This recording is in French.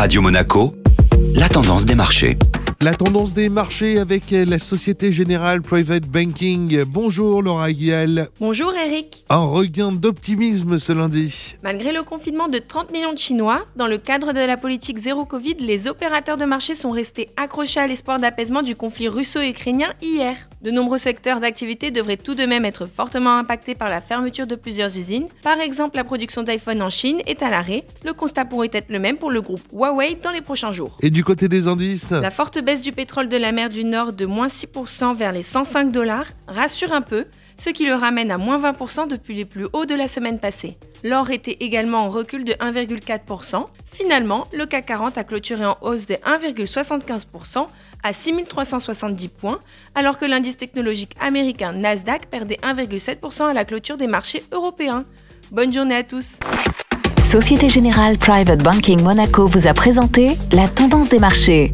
Radio Monaco, la tendance des marchés. La tendance des marchés avec la Société Générale Private Banking. Bonjour Laura Guial. Bonjour Eric. Un regain d'optimisme ce lundi. Malgré le confinement de 30 millions de Chinois, dans le cadre de la politique zéro Covid, les opérateurs de marché sont restés accrochés à l'espoir d'apaisement du conflit russo-ukrainien hier. De nombreux secteurs d'activité devraient tout de même être fortement impactés par la fermeture de plusieurs usines. Par exemple, la production d'iPhone en Chine est à l'arrêt. Le constat pourrait être le même pour le groupe Huawei dans les prochains jours. Et du côté des indices La forte baisse du pétrole de la mer du Nord de moins 6% vers les 105 dollars rassure un peu, ce qui le ramène à moins 20% depuis les plus hauts de la semaine passée. L'or était également en recul de 1,4%. Finalement, le CAC 40 a clôturé en hausse de 1,75% à 6370 points, alors que l'indice technologique américain Nasdaq perdait 1,7% à la clôture des marchés européens. Bonne journée à tous. Société Générale Private Banking Monaco vous a présenté la tendance des marchés.